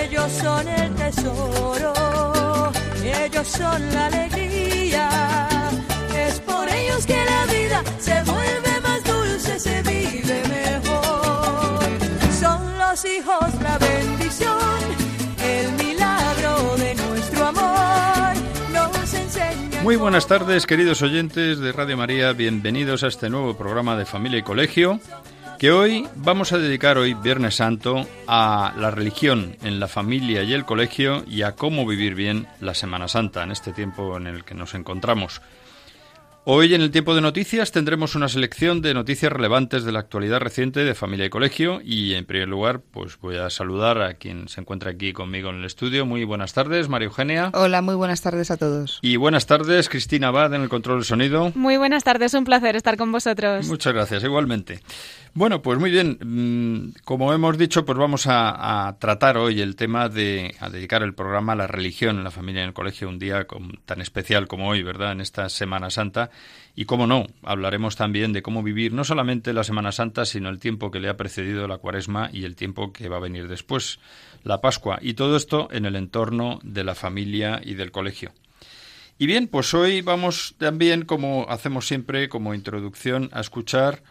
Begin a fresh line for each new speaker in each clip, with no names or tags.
Ellos son el tesoro, ellos son la alegría. Es por ellos que la vida se vuelve más dulce, se vive mejor. Son los hijos la bendición, el milagro de nuestro amor. Nos enseña.
Muy buenas tardes, queridos oyentes de Radio María. Bienvenidos a este nuevo programa de Familia y Colegio que hoy vamos a dedicar hoy, Viernes Santo, a la religión en la familia y el colegio y a cómo vivir bien la Semana Santa en este tiempo en el que nos encontramos. Hoy en el tiempo de noticias tendremos una selección de noticias relevantes de la actualidad reciente de familia y colegio y en primer lugar pues voy a saludar a quien se encuentra aquí conmigo en el estudio. Muy buenas tardes, María Eugenia.
Hola, muy buenas tardes a todos.
Y buenas tardes, Cristina Abad en el control del sonido.
Muy buenas tardes, un placer estar con vosotros.
Muchas gracias, igualmente. Bueno, pues muy bien. Mm, como hemos dicho, pues vamos a, a, tratar hoy el tema de a dedicar el programa a la religión en la familia y en el colegio, un día con, tan especial como hoy, ¿verdad? En esta Semana Santa. Y cómo no, hablaremos también de cómo vivir no solamente la Semana Santa, sino el tiempo que le ha precedido la Cuaresma y el tiempo que va a venir después, la Pascua. Y todo esto en el entorno de la familia y del colegio. Y bien, pues hoy vamos también, como hacemos siempre, como introducción, a escuchar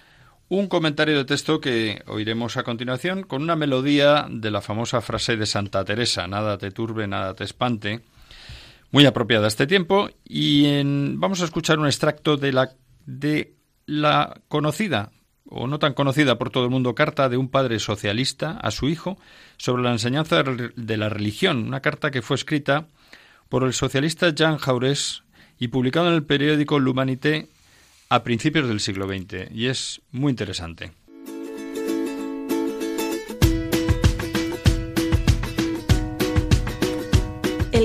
un comentario de texto que oiremos a continuación con una melodía de la famosa frase de Santa Teresa, nada te turbe, nada te espante, muy apropiada a este tiempo, y en, vamos a escuchar un extracto de la, de la conocida o no tan conocida por todo el mundo carta de un padre socialista a su hijo sobre la enseñanza de la religión, una carta que fue escrita por el socialista Jean Jaurès y publicada en el periódico L'Humanité a principios del siglo XX y es muy interesante.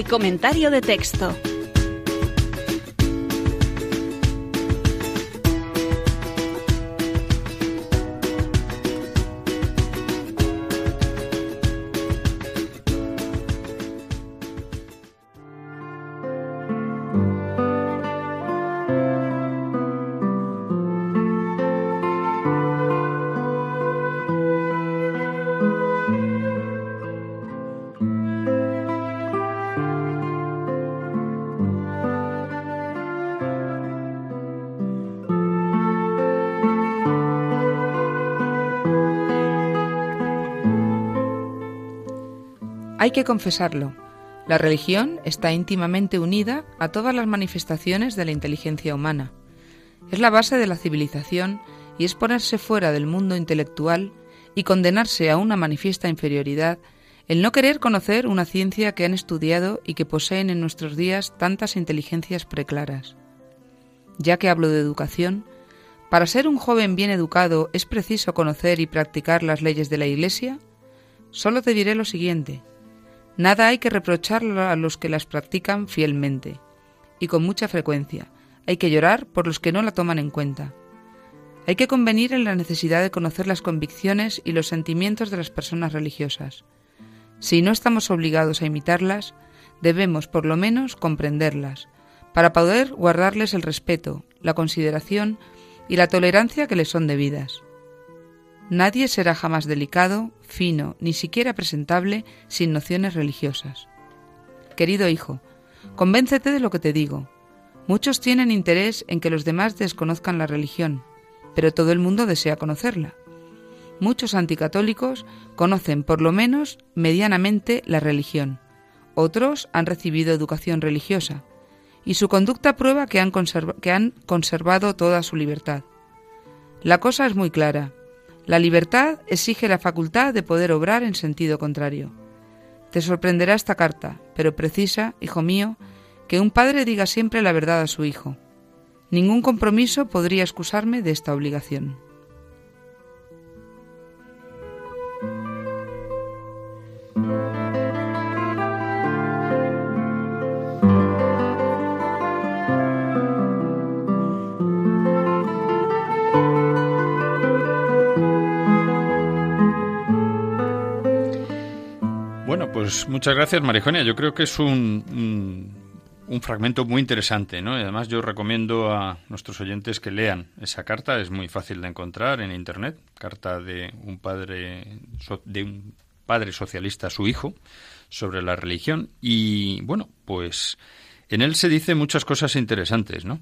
Comentario de texto.
Que confesarlo. La religión está íntimamente unida a todas las manifestaciones de la inteligencia humana. Es la base de la civilización y es ponerse fuera del mundo intelectual y condenarse a una manifiesta inferioridad el no querer conocer una ciencia que han estudiado y que poseen en nuestros días tantas inteligencias preclaras. Ya que hablo de educación, para ser un joven bien educado es preciso conocer y practicar las leyes de la Iglesia. Solo te diré lo siguiente. Nada hay que reprochar a los que las practican fielmente y con mucha frecuencia. Hay que llorar por los que no la toman en cuenta. Hay que convenir en la necesidad de conocer las convicciones y los sentimientos de las personas religiosas. Si no estamos obligados a imitarlas, debemos por lo menos comprenderlas, para poder guardarles el respeto, la consideración y la tolerancia que les son debidas. Nadie será jamás delicado, fino, ni siquiera presentable sin nociones religiosas. Querido hijo, convéncete de lo que te digo. Muchos tienen interés en que los demás desconozcan la religión, pero todo el mundo desea conocerla. Muchos anticatólicos conocen por lo menos medianamente la religión. Otros han recibido educación religiosa, y su conducta prueba que han, que han conservado toda su libertad. La cosa es muy clara. La libertad exige la facultad de poder obrar en sentido contrario. Te sorprenderá esta carta, pero precisa, hijo mío, que un padre diga siempre la verdad a su hijo. Ningún compromiso podría excusarme de esta obligación.
Pues muchas gracias, Marijonia. Yo creo que es un, un, fragmento muy interesante, ¿no? Y además yo recomiendo a nuestros oyentes que lean esa carta. Es muy fácil de encontrar en Internet. Carta de un padre, de un padre socialista a su hijo sobre la religión. Y, bueno, pues en él se dice muchas cosas interesantes, ¿no?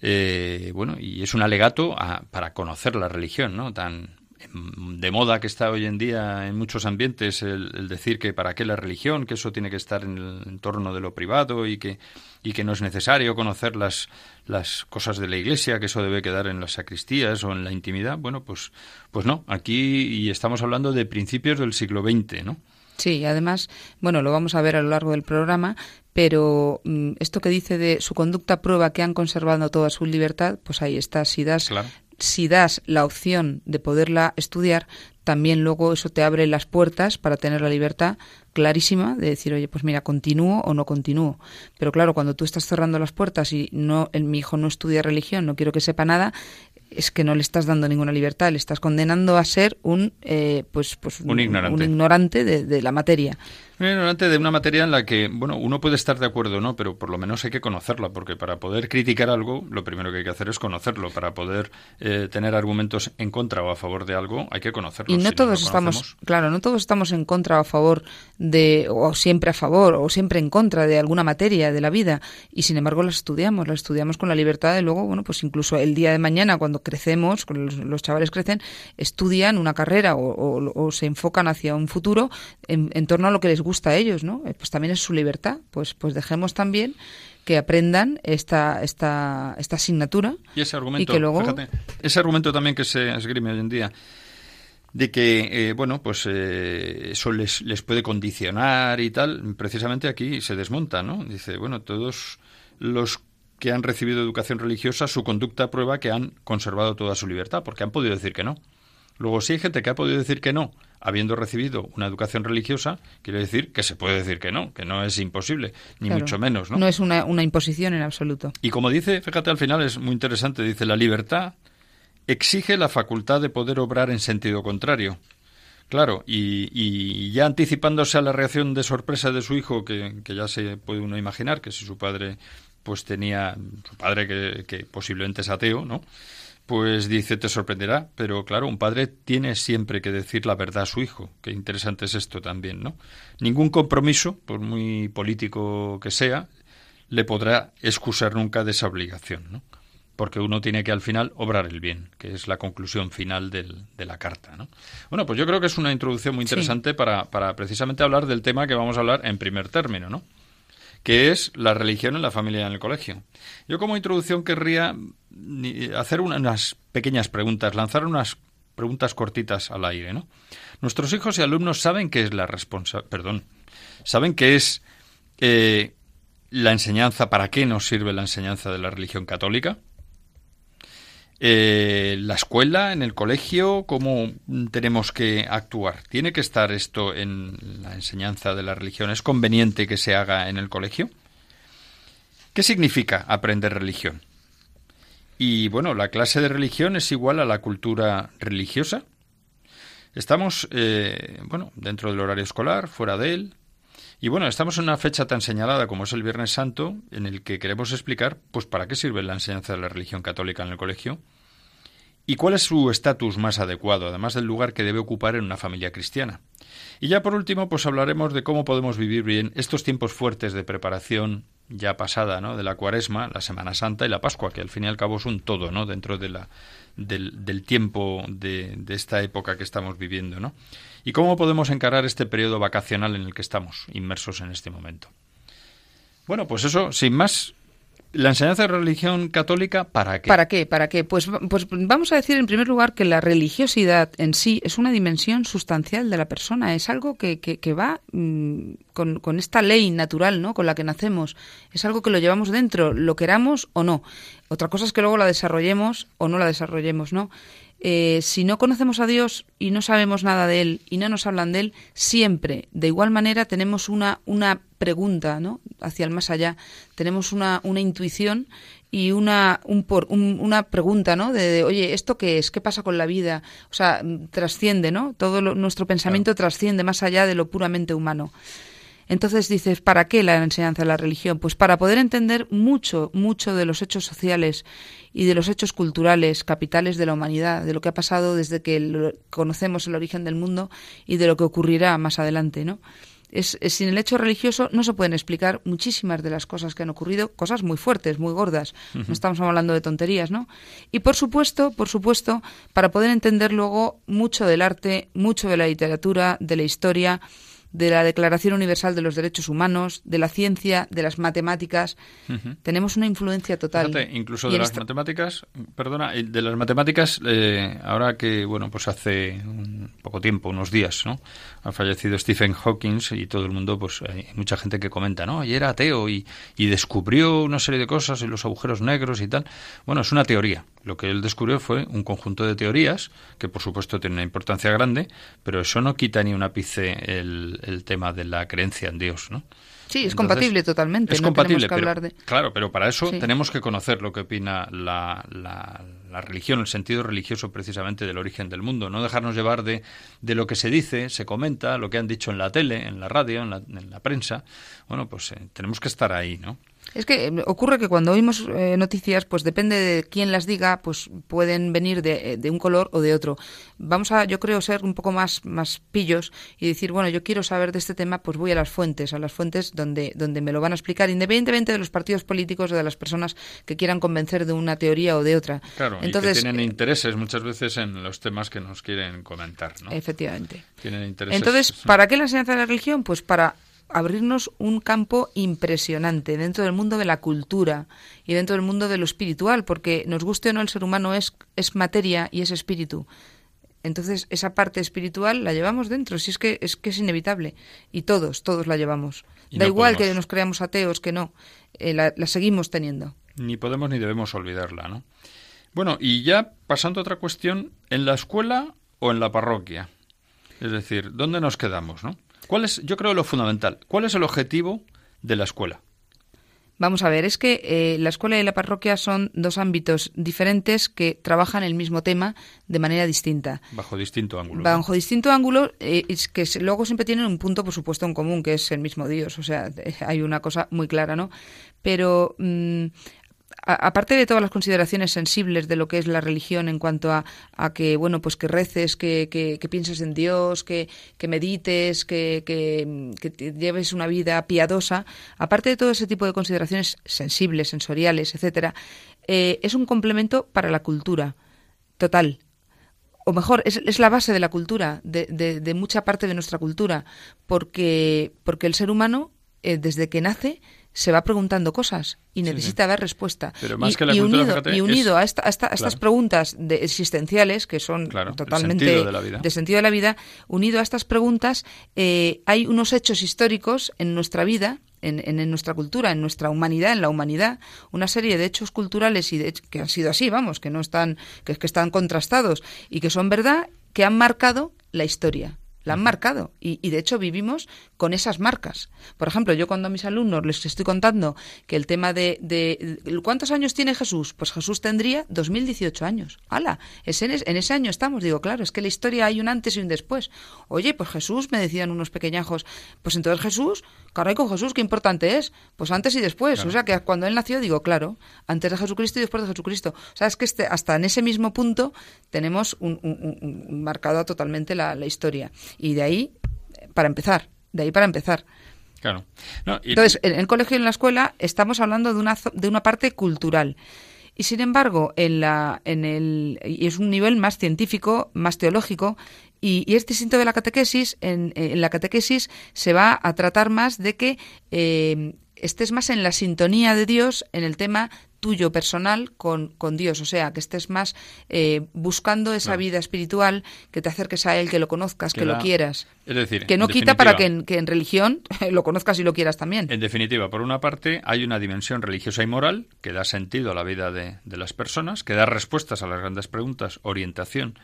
Eh, bueno, y es un alegato para conocer la religión, ¿no? Tan de moda que está hoy en día en muchos ambientes el, decir que para qué la religión, que eso tiene que estar en el entorno de lo privado y que, y que no es necesario conocer las, las cosas de la iglesia, que eso debe quedar en las sacristías o en la intimidad. Bueno, pues, pues no, aquí y estamos hablando de principios del siglo XX, ¿no?
Sí, además, bueno, lo vamos a ver a lo largo del programa, pero mm, esto que dice de su conducta prueba que han conservado toda su libertad, pues ahí está. Si das si das la opción de poderla estudiar, también luego eso te abre las puertas para tener la libertad clarísima de decir, oye, pues mira, continúo o no continúo. Pero claro, cuando tú estás cerrando las puertas y no, el, mi hijo no estudia religión, no quiero que sepa nada, es que no le estás dando ninguna libertad, le estás condenando a ser un, eh, pues, pues
un ignorante,
un ignorante de, de la materia.
Bueno, antes de una materia en la que, bueno, uno puede estar de acuerdo, ¿no? Pero por lo menos hay que conocerla, porque para poder criticar algo, lo primero que hay que hacer es conocerlo. Para poder eh, tener argumentos en contra o a favor de algo, hay que conocerlo.
Y no todos estamos, claro, no todos estamos en contra o a favor de, o siempre a favor, o siempre en contra de alguna materia de la vida. Y sin embargo, la estudiamos, la estudiamos con la libertad de luego, bueno, pues incluso el día de mañana, cuando crecemos, cuando los, chavales crecen, estudian una carrera o, se enfocan hacia un futuro en, en torno a lo que les gusta a ellos, ¿no? Eh, pues también es su libertad. Pues, pues dejemos también que aprendan esta, esta, esta asignatura.
Y ese argumento, ese argumento también que se esgrime hoy en día, de que, eh, bueno, pues eh, eso les, les puede condicionar y tal, precisamente aquí se desmonta, ¿no? Dice, bueno, todos los que han recibido educación religiosa, su conducta prueba que han conservado toda su libertad, porque han podido decir que no. Luego, si hay gente que ha podido decir que no, habiendo recibido una educación religiosa, quiere decir que se puede decir que no, que no es imposible, ni mucho menos. ¿no?
no es una, una imposición en absoluto.
Y como dice, fíjate al final, es muy interesante, dice, la libertad exige la facultad de poder obrar en sentido contrario. Claro, y, y, ya anticipándose a la reacción de sorpresa de su hijo, que, que, ya se puede uno imaginar, que si su padre pues tenía, su padre que, que posiblemente es ateo, ¿no? Pues dice, te sorprenderá, pero claro, un padre tiene siempre que decir la verdad a su hijo. Qué interesante es esto también, ¿no? Ningún compromiso, por muy político que sea, le podrá excusar nunca de esa obligación, ¿no? Porque uno tiene que al final obrar el bien, que es la conclusión final del, de la carta, ¿no? Bueno, pues yo creo que es una introducción muy interesante para, para precisamente hablar del tema que vamos a hablar en primer término, ¿no? Que es la religión en la familia y en el colegio. Yo como introducción querría hacer unas pequeñas preguntas, lanzar unas preguntas cortitas al aire, ¿no? Nuestros hijos y alumnos saben qué es la responsabilidad, perdón, saben qué es eh, la enseñanza, para qué nos sirve la enseñanza de la religión católica. Eh, la escuela, en el colegio, ¿cómo tenemos que actuar? ¿Tiene que estar esto en la enseñanza de la religión? ¿Es conveniente que se haga en el colegio? ¿Qué significa aprender religión? Y bueno, ¿la clase de religión es igual a la cultura religiosa? Estamos, eh, bueno, dentro del horario escolar, fuera de él. Y bueno, estamos en una fecha tan señalada como es el Viernes Santo, en el que queremos explicar, pues, para qué sirve la enseñanza de la religión católica en el colegio y cuál es su estatus más adecuado, además del lugar que debe ocupar en una familia cristiana. Y ya por último, pues hablaremos de cómo podemos vivir bien estos tiempos fuertes de preparación ya pasada, ¿no? De la Cuaresma, la Semana Santa y la Pascua, que al fin y al cabo es un todo, ¿no? Dentro de la, del, del tiempo de, de, esta época que estamos viviendo, ¿no? Y cómo podemos encarar este periodo vacacional en el que estamos inmersos en este momento. Bueno, pues eso, sin más, la enseñanza de religión católica, ¿para qué?
¿Para qué? ¿Para qué? Pues, pues vamos a decir en primer lugar que la religiosidad en sí es una dimensión sustancial de la persona, es algo que, que, va mm, con, con, esta ley natural ¿no? con la que nacemos, es algo que lo llevamos dentro, lo queramos o no. Otra cosa es que luego la desarrollemos o no la desarrollemos, ¿no? Eh, si no conocemos a Dios y no sabemos nada de Él y no nos hablan de Él, siempre, de igual manera, tenemos una, una pregunta ¿no? hacia el más allá, tenemos una, una intuición y una, un por, una pregunta, ¿no? De, oye, ¿esto qué es? ¿Qué pasa con la vida? O sea, trasciende, ¿no? Todo nuestro pensamiento trasciende más allá de lo puramente humano. Entonces dices, ¿para qué la enseñanza de la religión? Pues para poder entender mucho, mucho de los hechos sociales y de los hechos culturales capitales de la humanidad, de lo que ha pasado desde que conocemos el origen del mundo y de lo que ocurrirá más adelante, ¿no? Es, sin el hecho religioso no se pueden explicar muchísimas de las cosas que han ocurrido, cosas muy fuertes, muy gordas. No estamos hablando de tonterías, ¿no? Y por supuesto, por supuesto, para poder entender luego mucho del arte, mucho de la literatura, de la historia, de la Declaración Universal de los Derechos Humanos, de la ciencia, de las matemáticas. Tenemos una influencia total.
incluso de las matemáticas, perdona, de las matemáticas, eh, ahora que, bueno, pues hace un poco tiempo, unos días, ¿no? Ha fallecido Stephen Hawking y todo el mundo, pues hay mucha gente que comenta, ¿no? Y era ateo y, y descubrió una serie de cosas en los agujeros negros y tal. Bueno, es una teoría. Lo que él descubrió fue un conjunto de teorías que, por supuesto, tienen una importancia grande, pero eso no quita ni un ápice el, el tema de la creencia en Dios, ¿no?
Sí, es compatible totalmente.
Es compatible, claro, pero para eso tenemos que conocer lo que opina la, la, religión, el sentido religioso precisamente del origen del mundo. No dejarnos llevar de, de, lo que se dice, se comenta, lo que han dicho en la tele, en la radio, en la, en la prensa. Bueno, pues eh, tenemos que estar ahí, ¿no?
Es que eh, ocurre que cuando oímos eh, noticias, pues depende de quién las diga, pues pueden venir de, de, un color o de otro. Vamos a, yo creo, ser un poco más, más pillos y decir, bueno, yo quiero saber de este tema, pues voy a las fuentes, a las fuentes donde, donde me lo van a explicar, independientemente de los partidos políticos o de las personas que quieran convencer de una teoría o de otra.
Claro, Entonces, y que tienen intereses muchas veces en los temas que nos quieren comentar, ¿no?
Efectivamente.
Tienen intereses.
Entonces, ¿para qué la enseñanza de la religión? Pues para abrirnos un campo impresionante dentro del mundo de la cultura y dentro del mundo de lo espiritual, porque nos guste o no el ser humano es, es materia y es espíritu. Entonces, esa parte espiritual la llevamos dentro, si es que es que es inevitable. Y todos, todos la llevamos. da igual que nos creamos ateos, que no, eh, la, la, seguimos teniendo.
Ni podemos ni debemos olvidarla, ¿no? Bueno, y ya pasando a otra cuestión, ¿en la escuela o en la parroquia? Es decir, ¿dónde nos quedamos, no? ¿Cuál es, yo creo, lo fundamental? ¿Cuál es el objetivo de la escuela?
Vamos a ver, es que eh, la escuela y la parroquia son dos ámbitos diferentes que trabajan el mismo tema de manera distinta.
Bajo distinto ángulo.
Bajo distinto ángulo, eh, es que luego siempre tienen un punto, por supuesto, en común, que es el mismo Dios. O sea, hay una cosa muy clara, ¿no? Pero mm, aparte de todas las consideraciones sensibles de lo que es la religión en cuanto a, que, bueno, pues que reces, que, que, pienses en Dios, que, medites, que, que, lleves una vida piadosa, aparte de todo ese tipo de consideraciones sensibles, sensoriales, etcétera, eh, es un complemento para la cultura total. O mejor, es, es, la base de la cultura, de, de, mucha parte de nuestra cultura, porque, porque el ser humano, eh, desde que nace, se va preguntando cosas y necesita dar respuesta. y, unido, y unido a, estas preguntas de existenciales, que son totalmente de, sentido de la vida, unido a estas preguntas, eh, hay unos hechos históricos en nuestra vida en, en, nuestra cultura, en nuestra humanidad, en la humanidad, una serie de hechos culturales y de, que han sido así, vamos, que no están, que, que están contrastados y que son verdad, que han marcado la historia la han marcado y, y, de hecho vivimos con esas marcas. Por ejemplo, yo cuando a mis alumnos les estoy contando que el tema de, de ¿cuántos años tiene Jesús? Pues Jesús tendría 2018 años. ¡Hala! Es en, en, ese año estamos. Digo, claro, es que la historia hay un antes y un después. Oye, pues Jesús, me decían unos pequeñajos, pues entonces Jesús, caray con Jesús, qué importante es. Pues antes y después. O sea, que cuando él nació, digo, claro, antes de Jesucristo y después de Jesucristo. O sea, es que este, hasta en ese mismo punto tenemos un, un, marcado totalmente la, la historia. Y de ahí, para empezar, de ahí para empezar.
Claro.
Entonces, en el colegio y en la escuela estamos hablando de una, de una parte cultural. Y sin embargo, en la, en el, y es un nivel más científico, más teológico, y, y es distinto de la catequesis. En, en, la catequesis se va a tratar más de que eh, estés más en la sintonía de Dios en el tema tuyo personal con, con Dios, o sea, que estés más eh, buscando esa vida espiritual, que te acerques a Él, que lo conozcas, que, lo quieras.
Es decir,
que no quita para que en, que en religión lo conozcas y lo quieras también.
En definitiva, por una parte, hay una dimensión religiosa y moral que da sentido a la vida de, de las personas, que da respuestas a las grandes preguntas, orientación,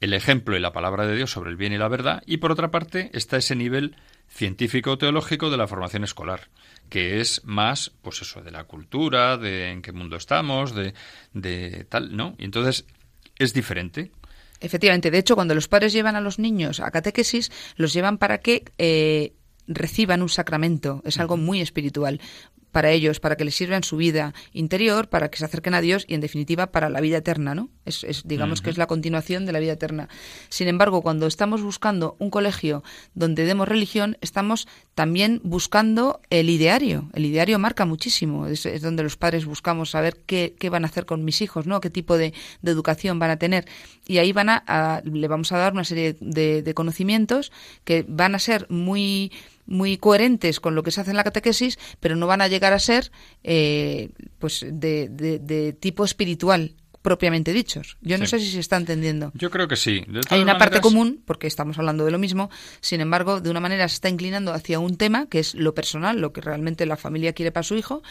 el ejemplo y la palabra de Dios sobre el bien y la verdad, y por otra parte está ese nivel científico-teológico de la formación escolar, que es más, pues eso, de la cultura, de en qué mundo estamos, de, de tal, ¿no? Y entonces es diferente.
Efectivamente, de hecho, cuando los padres llevan a los niños a catequesis, los llevan para que eh, reciban un sacramento, es algo muy espiritual para ellos, para que les sirva en su vida interior, para que se acerquen a Dios y, en definitiva, para la vida eterna, ¿no? Es, digamos que es la continuación de la vida eterna. Sin embargo, cuando estamos buscando un colegio donde demos religión, estamos también buscando el ideario. El ideario marca muchísimo. Es, donde los padres buscamos saber qué, qué, van a hacer con mis hijos, ¿no? Qué tipo de, educación van a tener. Y ahí van a, le vamos a dar una serie de conocimientos que van a ser muy muy coherentes con lo que se hace en la catequesis, pero no van a llegar a ser eh, pues de, de, tipo espiritual propiamente dichos. Yo no sé si se está entendiendo.
Yo creo que sí.
Hay una parte común, porque estamos hablando de lo mismo, sin embargo, de una manera se está inclinando hacia un tema que es lo personal, lo que realmente la familia quiere para su hijo,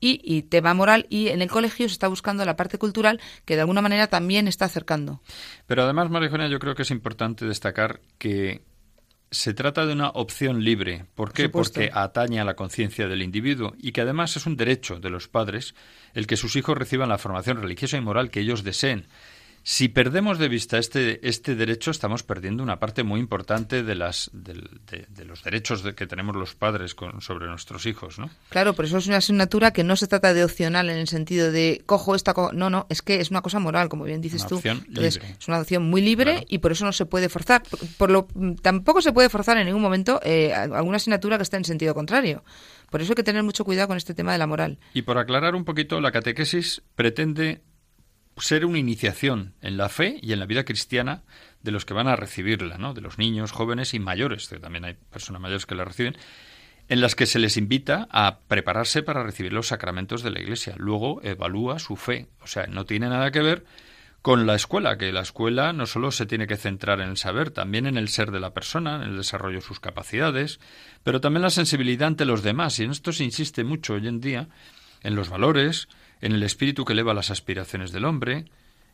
y, y, tema moral, y en el colegio se está buscando la parte cultural que de alguna manera también está acercando.
Pero además, María yo creo que es importante destacar que se trata de una opción libre. ¿Por qué? Porque atañe a la conciencia del individuo y que además es un derecho de los padres el que sus hijos reciban la formación religiosa y moral que ellos deseen. Si perdemos de vista este, este derecho, estamos perdiendo una parte muy importante de, las, de, los derechos que tenemos los padres sobre nuestros hijos, ¿no?
Claro, por eso es una asignatura que no se trata de opcional en el sentido de cojo esta... no, no, es que es una cosa moral, como bien dices tú.
Entonces,
es una opción muy libre y por eso no se puede forzar. Por, lo, tampoco se puede forzar en ningún momento eh, alguna asignatura que esté en sentido contrario. Por eso hay que tener mucho cuidado con este tema de la moral.
Y por aclarar un poquito, la catequesis pretende ser una iniciación en la fe y en la vida cristiana de los que van a recibirla, ¿no? de los niños, jóvenes y mayores, que también hay personas mayores que la reciben, en las que se les invita a prepararse para recibir los sacramentos de la Iglesia. Luego evalúa su fe. O sea, no tiene nada que ver con la escuela, que la escuela no solo se tiene que centrar en el saber, también en el ser de la persona, en el desarrollo de sus capacidades, pero también la sensibilidad ante los demás. Y en esto se insiste mucho hoy en día, en los valores, en el espíritu que eleva las aspiraciones del hombre,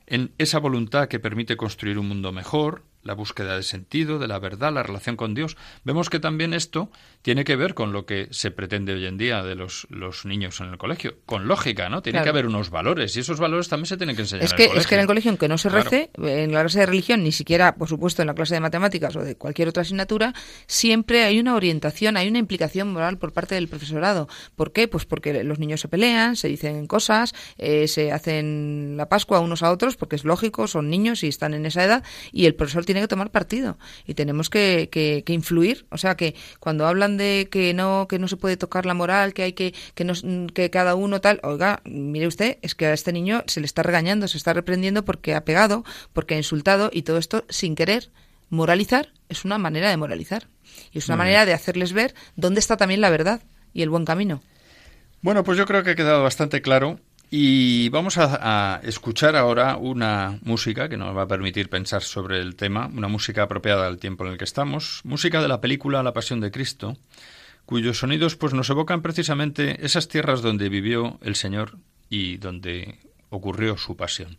en esa voluntad que permite construir un mundo mejor, la búsqueda de sentido, de la verdad, la relación con Dios. Vemos que también esto tiene que ver con lo que se pretende hoy en día de los, los niños en el colegio. Con lógica, ¿no? Tiene que haber unos valores y esos valores también se tienen que enseñar
es que,
en el colegio.
Es que en el colegio, aunque no se rece, en la clase de religión, ni siquiera, por supuesto, en la clase de matemáticas o de cualquier otra asignatura, siempre hay una orientación, hay una implicación moral por parte del profesorado. ¿Por qué? Pues porque los niños se pelean, se dicen cosas, eh, se hacen la Pascua unos a otros, porque es lógico, son niños y están en esa edad, y el profesor tiene que tomar partido y tenemos que, que, influir. O sea que cuando hablan de que no, que no se puede tocar la moral, que hay que, que, no, que cada uno tal, oiga, mire usted, es que a este niño se le está regañando, se está reprendiendo porque ha pegado, porque ha insultado y todo esto sin querer. Moralizar es una manera de moralizar y es una manera de hacerles ver dónde está también la verdad y el buen camino.
Bueno, pues yo creo que ha quedado bastante claro y vamos a, escuchar ahora una música que nos va a permitir pensar sobre el tema, una música apropiada al tiempo en el que estamos, música de la película La Pasión de Cristo, cuyos sonidos pues nos evocan precisamente esas tierras donde vivió el Señor y donde ocurrió su pasión.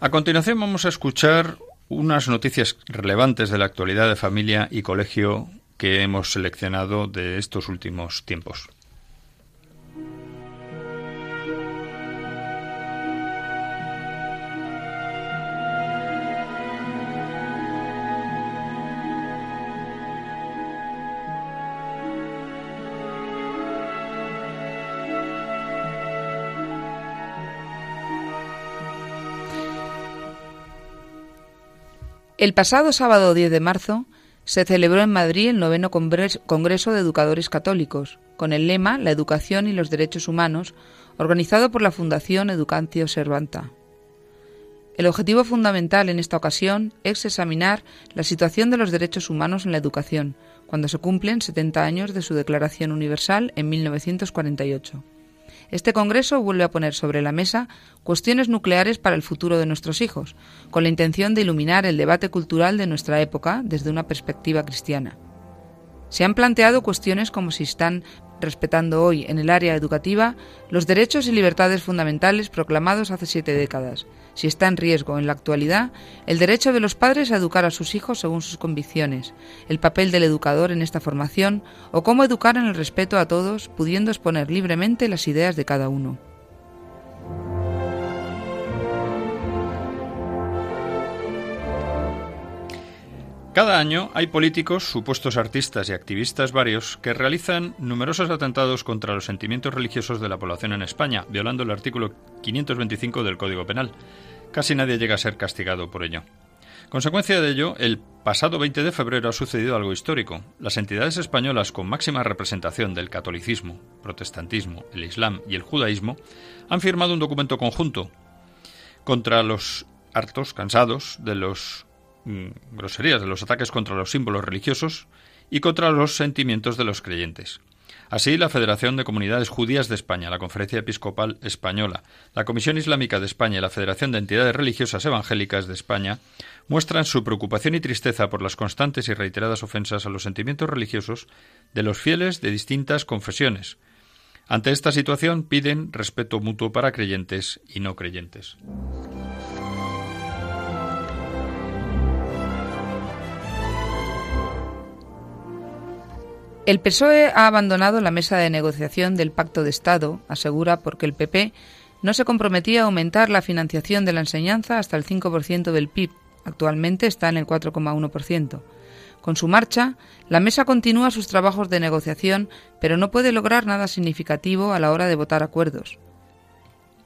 A continuación vamos a escuchar unas noticias relevantes de la actualidad de familia y colegio que hemos seleccionado de estos últimos tiempos.
El pasado sábado 10 de marzo se celebró en Madrid el noveno Congreso de Educadores Católicos, con el lema La educación y los derechos humanos, organizado por la Fundación Educantio Servanta. El objetivo fundamental en esta ocasión es examinar la situación de los derechos humanos en la educación, cuando se cumplen 70 años de su Declaración Universal en 1948. Este Congreso vuelve a poner sobre la mesa cuestiones nucleares para el futuro de nuestros hijos, con la intención de iluminar el debate cultural de nuestra época desde una perspectiva cristiana. Se han planteado cuestiones como si están respetando hoy en el área educativa los derechos y libertades fundamentales proclamados hace siete décadas, si está en riesgo en la actualidad el derecho de los padres a educar a sus hijos según sus convicciones, el papel del educador en esta formación o cómo educar en el respeto a todos, pudiendo exponer libremente las ideas de cada uno.
Cada año hay políticos, supuestos artistas y activistas varios que realizan numerosos atentados contra los sentimientos religiosos de la población en España, violando el artículo 525 del Código Penal. Casi nadie llega a ser castigado por ello. Consecuencia de ello, el pasado 20 de febrero ha sucedido algo histórico. Las entidades españolas con máxima representación del catolicismo, protestantismo, el islam y el judaísmo han firmado un documento conjunto contra los hartos, cansados de los Mm, groserías de los ataques contra los símbolos religiosos y contra los sentimientos de los creyentes. Así, la Federación de Comunidades Judías de España, la Conferencia Episcopal Española, la Comisión Islámica de España y la Federación de Entidades Religiosas Evangélicas de España muestran su preocupación y tristeza por las constantes y reiteradas ofensas a los sentimientos religiosos de los fieles de distintas confesiones. Ante esta situación piden respeto mutuo para creyentes y no creyentes.
El PSOE ha abandonado la mesa de negociación del Pacto de Estado, asegura, porque el PP no se comprometía a aumentar la financiación de la enseñanza hasta el 5% del PIB. Actualmente está en el 4,1%. Con su marcha, la mesa continúa sus trabajos de negociación, pero no puede lograr nada significativo a la hora de votar acuerdos.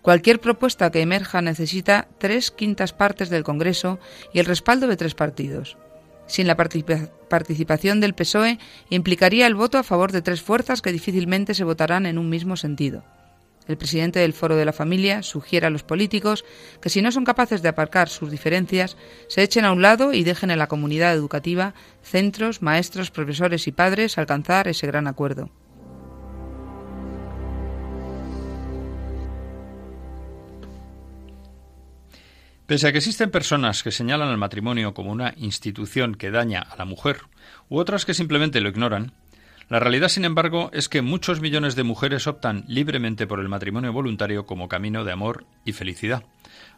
Cualquier propuesta que emerja necesita tres quintas partes del Congreso y el respaldo de tres partidos sin la participación del PSOE implicaría el voto a favor de tres fuerzas que difícilmente se votarán en un mismo sentido. El presidente del Foro de la Familia sugiere a los políticos que si no son capaces de aparcar sus diferencias, se echen a un lado y dejen en la comunidad educativa, centros, maestros, profesores y padres alcanzar ese gran acuerdo.
Pese a que existen personas que señalan al matrimonio como una institución que daña a la mujer, u otras que simplemente lo ignoran, la realidad, sin embargo, es que muchos millones de mujeres optan libremente por el matrimonio voluntario como camino de amor y felicidad,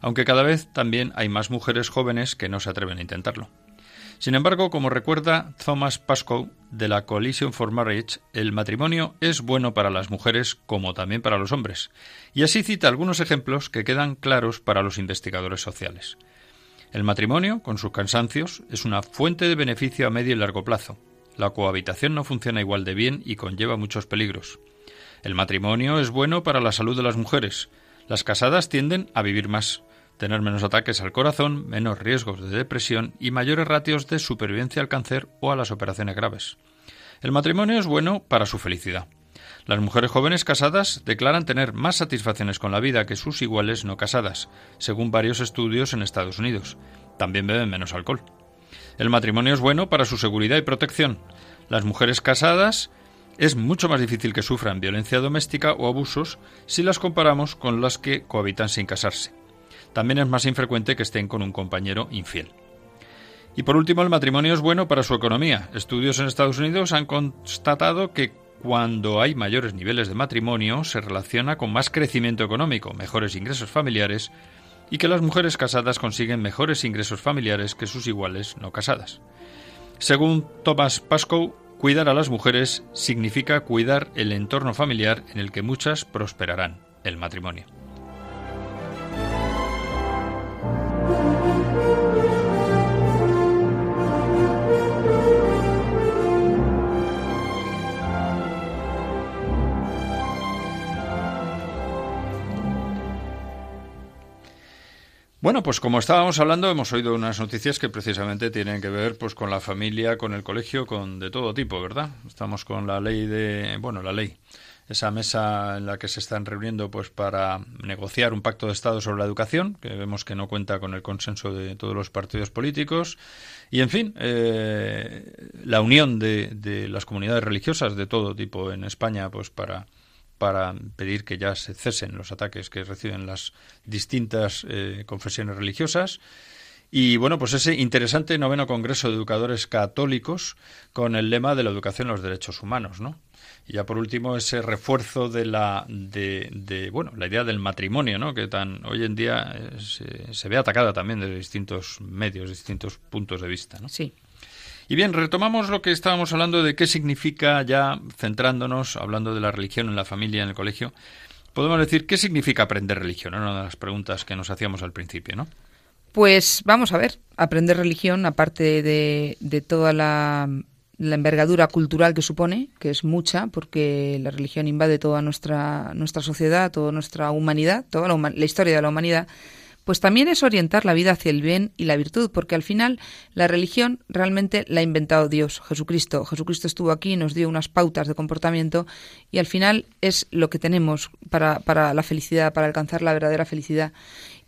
aunque cada vez también hay más mujeres jóvenes que no se atreven a intentarlo. Sin embargo, como recuerda Thomas Pascoe de la Coalition for Marriage, el matrimonio es bueno para las mujeres como también para los hombres, y así cita algunos ejemplos que quedan claros para los investigadores sociales. El matrimonio, con sus cansancios, es una fuente de beneficio a medio y largo plazo. La cohabitación no funciona igual de bien y conlleva muchos peligros. El matrimonio es bueno para la salud de las mujeres. Las casadas tienden a vivir más tener menos ataques al corazón, menos riesgos de depresión y mayores ratios de supervivencia al cáncer o a las operaciones graves. El matrimonio es bueno para su felicidad. Las mujeres jóvenes casadas declaran tener más satisfacciones con la vida que sus iguales no casadas, según varios estudios en Estados Unidos. También beben menos alcohol. El matrimonio es bueno para su seguridad y protección. Las mujeres casadas es mucho más difícil que sufran violencia doméstica o abusos si las comparamos con las que cohabitan sin casarse. También es más infrecuente que estén con un compañero infiel. Y por último, el matrimonio es bueno para su economía. Estudios en Estados Unidos han constatado que cuando hay mayores niveles de matrimonio se relaciona con más crecimiento económico, mejores ingresos familiares y que las mujeres casadas consiguen mejores ingresos familiares que sus iguales no casadas. Según Thomas Pascoe, cuidar a las mujeres significa cuidar el entorno familiar en el que muchas prosperarán, el matrimonio. Bueno, pues como estábamos hablando, hemos oído unas noticias que precisamente tienen que ver pues con la familia, con el colegio, con de todo tipo, ¿verdad? Estamos con la ley de, bueno, la ley, esa mesa en la que se están reuniendo pues para negociar un pacto de Estado sobre la educación, que vemos que no cuenta con el consenso de todos los partidos políticos, y en fin, eh, la unión de, de las comunidades religiosas de todo tipo en España, pues para para pedir que ya se cesen los ataques que reciben las distintas eh, confesiones religiosas. Y bueno, pues ese interesante noveno Congreso de Educadores Católicos con el lema de la educación en los derechos humanos, ¿no? Y ya por último ese refuerzo de la de, bueno la idea del matrimonio, ¿no? Que tan hoy en día eh, se, se, ve atacada también desde distintos medios, distintos puntos de vista, ¿no?
Sí.
Y bien, retomamos lo que estábamos hablando de qué significa ya centrándonos, hablando de la religión en la familia, en el colegio. Podemos decir, ¿qué significa aprender religión? Una de las preguntas que nos hacíamos al principio, ¿no?
Pues vamos a ver, aprender religión, aparte de, de toda la, la, envergadura cultural que supone, que es mucha, porque la religión invade toda nuestra, nuestra sociedad, toda nuestra humanidad, toda la historia de la humanidad, pues también es orientar la vida hacia el bien y la virtud, porque al final la religión realmente la ha inventado Dios, Jesucristo. Jesucristo estuvo aquí, y nos dio unas pautas de comportamiento y al final es lo que tenemos para, para la felicidad, para alcanzar la verdadera felicidad.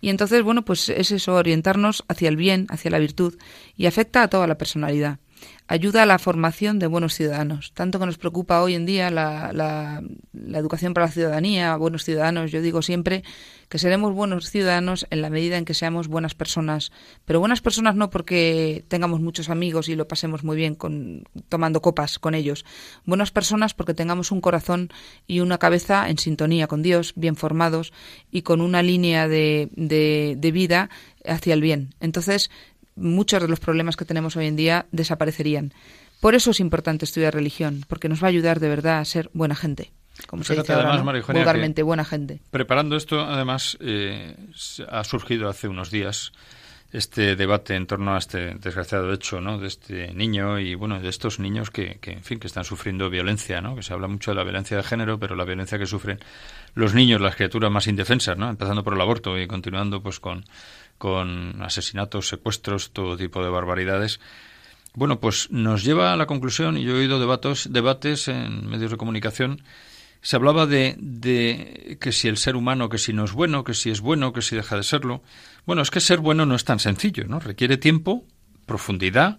Y entonces, bueno, pues es eso, orientarnos hacia el bien, hacia la virtud, y afecta a toda la personalidad ayuda a la formación de buenos ciudadanos. Tanto que nos preocupa hoy en día la, la, la, educación para la ciudadanía, buenos ciudadanos. Yo digo siempre que seremos buenos ciudadanos en la medida en que seamos buenas personas. Pero buenas personas no porque tengamos muchos amigos y lo pasemos muy bien con, tomando copas con ellos. Buenas personas porque tengamos un corazón y una cabeza en sintonía con Dios, bien formados y con una línea de, de, de vida hacia el bien. Entonces, muchos de los problemas que tenemos hoy en día desaparecerían. Por eso es importante estudiar religión, porque nos va a ayudar de verdad a ser buena gente. Como se dice ahora, ¿no? vulgarmente, buena gente.
Preparando esto, además, eh, ha surgido hace unos días este debate en torno a este desgraciado hecho, ¿no? De este niño y, bueno, de estos niños que, que, en fin, que están sufriendo violencia, ¿no? Que se habla mucho de la violencia de género, pero la violencia que sufren los niños, las criaturas más indefensas, ¿no? Empezando por el aborto y continuando, pues, con con asesinatos, secuestros, todo tipo de barbaridades. Bueno, pues nos lleva a la conclusión, y yo he oído debates, en medios de comunicación, se hablaba de, de que si el ser humano, que si no es bueno, que si es bueno, que si deja de serlo. Bueno, es que ser bueno no es tan sencillo, ¿no? Requiere tiempo, profundidad,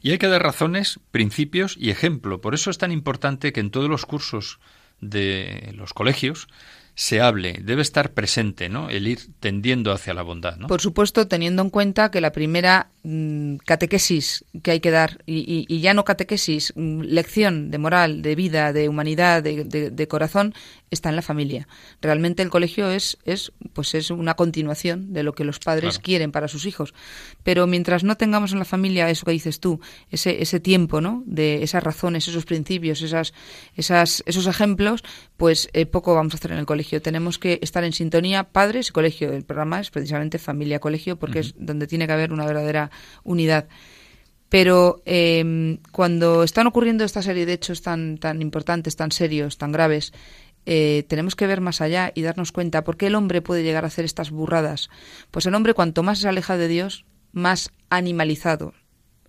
y hay que dar razones, principios y ejemplo. Por eso es tan importante que en todos los cursos de los colegios se hable, debe estar presente, ¿no? El ir tendiendo hacia la bondad, ¿no?
Por supuesto, teniendo en cuenta que la primera mm, catequesis que hay que dar, y, y, ya no catequesis, mm, lección de moral, de vida, de humanidad, de, de, de, corazón, está en la familia. Realmente el colegio es, es, pues es una continuación de lo que los padres claro. quieren para sus hijos. Pero mientras no tengamos en la familia eso que dices tú, ese, ese tiempo, ¿no? De esas razones, esos principios, esas, esas, esos ejemplos, pues eh, poco vamos a hacer en el colegio. Tenemos que estar en sintonía padres y colegio. El programa es precisamente familia-colegio porque uh -huh. es donde tiene que haber una verdadera unidad. Pero eh, cuando están ocurriendo esta serie de hechos tan, tan importantes, tan serios, tan graves, eh, tenemos que ver más allá y darnos cuenta por qué el hombre puede llegar a hacer estas burradas. Pues el hombre cuanto más se aleja de Dios, más animalizado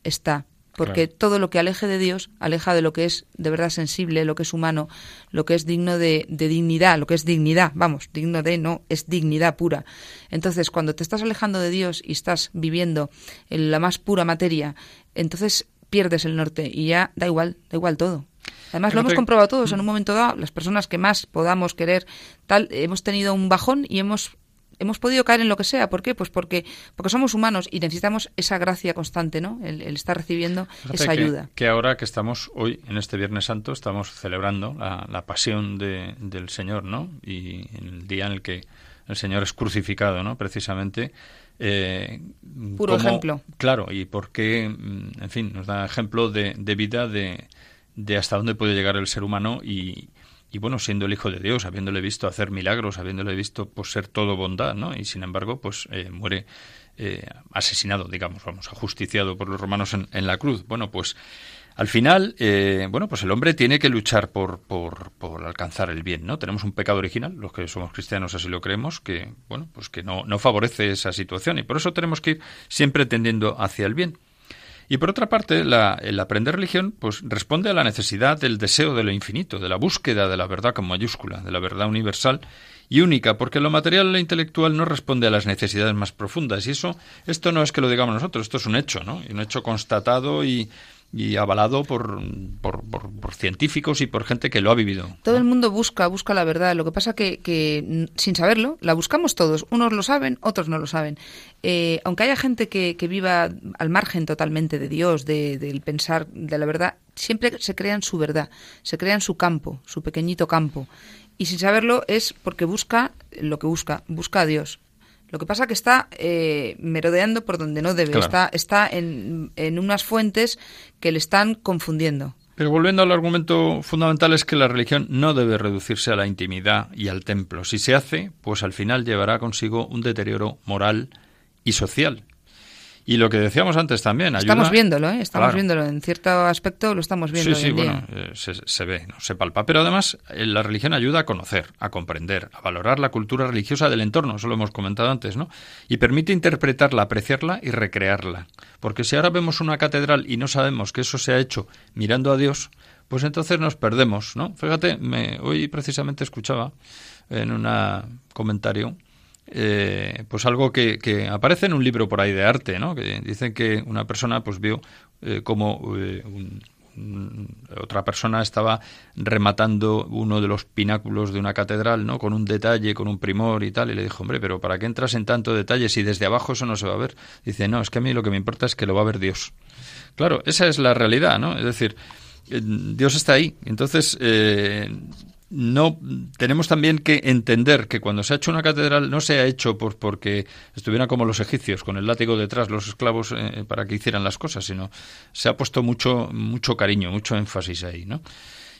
está porque todo lo que aleje de Dios aleja de lo que es de verdad sensible, lo que es humano, lo que es digno de, dignidad, lo que es dignidad, vamos, digno de no, es dignidad pura. Entonces, cuando te estás alejando de Dios y estás viviendo en la más pura materia, entonces pierdes el norte y ya da igual, da igual todo. Además, lo hemos comprobado todos. En un momento dado, las personas que más podamos querer, tal, hemos tenido un bajón y hemos hemos podido caer en lo que sea. ¿Por qué? Pues porque, porque somos humanos y necesitamos esa gracia constante, ¿no? El, estar recibiendo esa ayuda.
Que ahora que estamos hoy, en este Viernes Santo, estamos celebrando la, pasión del Señor, ¿no? Y en el día en el que el Señor es crucificado, ¿no? Precisamente.
Eh, Puro ejemplo.
Claro, y porque, mm, en fin, nos da ejemplo de, de vida de, de hasta dónde puede llegar el ser humano y, y bueno, siendo el Hijo de Dios, habiéndole visto hacer milagros, habiéndole visto pues, ser todo bondad, ¿no? Y sin embargo, pues eh, muere eh, asesinado, digamos, vamos, ajusticiado por los romanos en, la cruz. Bueno, pues al final, eh, bueno, pues el hombre tiene que luchar por, por, por, alcanzar el bien, ¿no? Tenemos un pecado original, los que somos cristianos así lo creemos, que, bueno, pues que no, no favorece esa situación y por eso tenemos que ir siempre tendiendo hacia el bien. Y por otra parte, el aprender religión pues responde a la necesidad del deseo de lo infinito, de la búsqueda de la verdad con mayúscula, de la verdad universal y única, porque lo material lo intelectual no responde a las necesidades más profundas. Y eso, esto no es que lo digamos nosotros, esto es un hecho, ¿no? Un hecho constatado y, y avalado por, por, por, científicos y por gente que lo ha vivido.
Todo el mundo busca, busca la verdad. Lo que pasa que, que sin saberlo, la buscamos todos. Unos lo saben, otros no lo saben. Eh, aunque haya gente que, que, viva al margen totalmente de Dios, de, del pensar de la verdad, siempre se crean su verdad, se crean su campo, su pequeñito campo. Y sin saberlo es porque busca lo que busca, busca a Dios. Lo que pasa que está eh, merodeando por donde no debe, está, está en, en unas fuentes que le están confundiendo.
Pero volviendo al argumento fundamental es que la religión no debe reducirse a la intimidad y al templo. Si se hace, pues al final llevará consigo un deterioro moral y social. Y lo que decíamos antes también, ayuda...
Estamos viéndolo, ¿eh? Estamos viéndolo. En cierto aspecto lo estamos viendo
Sí, sí, bueno, eh, se, ve, ¿no? se palpa. Pero además eh, la religión ayuda a conocer, a comprender, a valorar la cultura religiosa del entorno, eso lo hemos comentado antes, ¿no? Y permite interpretarla, apreciarla y recrearla. Porque si ahora vemos una catedral y no sabemos que eso se ha hecho mirando a Dios, pues entonces nos perdemos, ¿no? Fíjate, me, hoy precisamente escuchaba en un comentario eh, pues algo que, aparece en un libro por ahí de arte, ¿no? Que dicen que una persona pues vio eh, como eh, otra persona estaba rematando uno de los pináculos de una catedral, ¿no? Con un detalle, con un primor y tal, y le dijo, hombre, pero ¿para qué entras en tanto detalle si desde abajo eso no se va a ver? Dice, no, es que a mí lo que me importa es que lo va a ver Dios. Claro, esa es la realidad, ¿no? Es decir, Dios está ahí. Entonces, no tenemos también que entender que cuando se ha hecho una catedral no se ha hecho por porque estuvieran como los egipcios con el látigo detrás los esclavos eh, para que hicieran las cosas, sino se ha puesto mucho mucho cariño, mucho énfasis ahí, ¿no?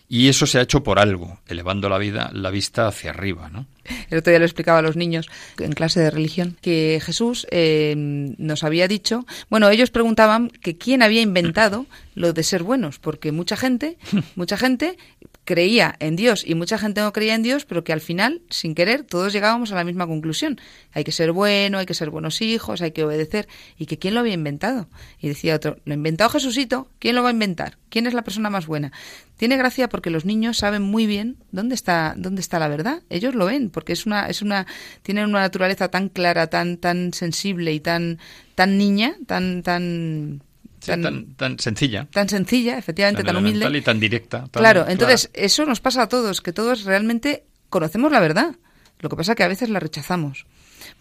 Y eso se ha hecho por algo, elevando la vida, la vista hacia arriba, ¿no?
El otro día lo explicaba a los niños en clase de religión que Jesús eh, nos había dicho, bueno, ellos preguntaban que quién había inventado lo de ser buenos, porque mucha gente, mucha gente creía en Dios y mucha gente no creía en Dios, pero que al final, sin querer, todos llegábamos a la misma conclusión. Hay que ser bueno, hay que ser buenos hijos, hay que obedecer. ¿Y que quién lo había inventado? Y decía otro, lo ha inventado Jesucito, ¿quién lo va a inventar? ¿Quién es la persona más buena? Tiene gracia porque los niños saben muy bien dónde está, dónde está la verdad. Ellos lo ven, porque es una, es una, tienen una naturaleza tan clara, tan, tan sensible y tan, tan niña, tan, tan
tan, sencilla.
Tan sencilla, efectivamente, tan, humilde.
y tan directa.
claro, entonces eso nos pasa a todos, que todos realmente conocemos la verdad. Lo que pasa es que a veces la rechazamos.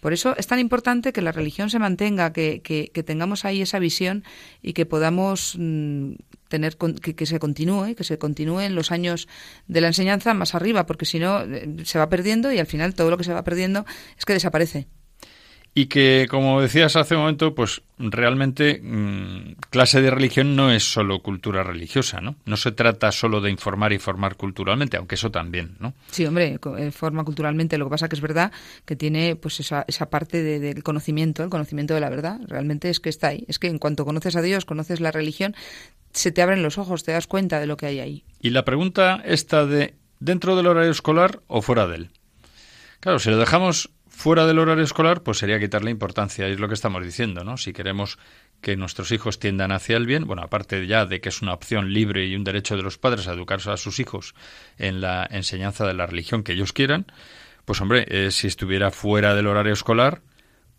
Por eso es tan importante que la religión se mantenga, que, que, tengamos ahí esa visión y que podamos mm, tener que, que, se continúe, que se continúe en los años de la enseñanza más arriba, porque si no eh, se va perdiendo y al final todo lo que se va perdiendo es que desaparece
y que, como decías hace un momento, pues realmente mm, clase de religión no es solo cultura religiosa, ¿no? No se trata solo de informar y formar culturalmente, aunque eso también, ¿no?
Sí, hombre, eh, forma culturalmente. Lo que pasa que es verdad que tiene pues esa, esa parte del conocimiento, el conocimiento de la verdad. Realmente es que está ahí. Es que en cuanto conoces a Dios, conoces la religión, se te abren los ojos, te das cuenta de lo que hay ahí.
Y la pregunta está de, ¿dentro del horario escolar o fuera de él? Claro, si lo dejamos fuera del horario escolar, pues sería quitarle importancia, es lo que estamos diciendo, ¿no? Si queremos que nuestros hijos tiendan hacia el bien, bueno, aparte ya de que es una opción libre y un derecho de los padres a educarse a sus hijos en la enseñanza de la religión que ellos quieran, pues hombre, eh, si estuviera fuera del horario escolar,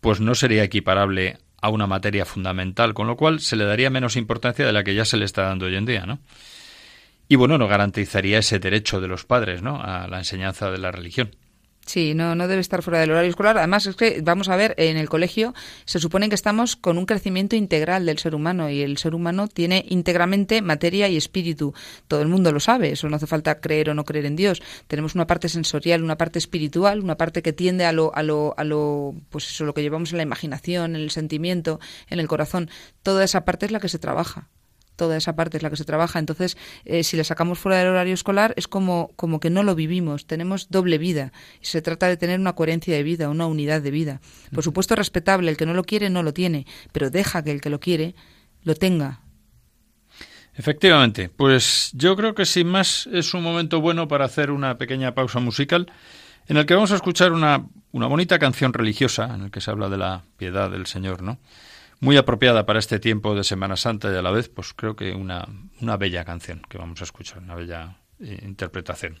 pues no sería equiparable a una materia fundamental, con lo cual se le daría menos importancia de la que ya se le está dando hoy en día, ¿no? Y bueno, no garantizaría ese derecho de los padres, ¿no? A la enseñanza de la religión.
Sí, no, no debe estar fuera del horario escolar. Además, es que, vamos a ver, en el colegio se supone que estamos con un crecimiento integral del ser humano y el ser humano tiene íntegramente materia y espíritu. Todo el mundo lo sabe, eso no hace falta creer o no creer en Dios. Tenemos una parte sensorial, una parte espiritual, una parte que tiende a lo, a lo, a lo, pues eso, lo que llevamos en la imaginación, en el sentimiento, en el corazón. Toda esa parte es la que se trabaja toda esa parte es la que se trabaja. Entonces, eh, si la sacamos fuera del horario escolar, es como, como que no lo vivimos, tenemos doble vida. Y se trata de tener una coherencia de vida, una unidad de vida. Por supuesto, respetable, el que no lo quiere no lo tiene, pero deja que el que lo quiere lo tenga.
Efectivamente, pues yo creo que sin más es un momento bueno para hacer una pequeña pausa musical en el que vamos a escuchar una, una bonita canción religiosa en el que se habla de la piedad del Señor, ¿no? Muy apropiada para este tiempo de Semana Santa y a la vez, pues creo que una, una bella canción que vamos a escuchar, una bella eh, interpretación.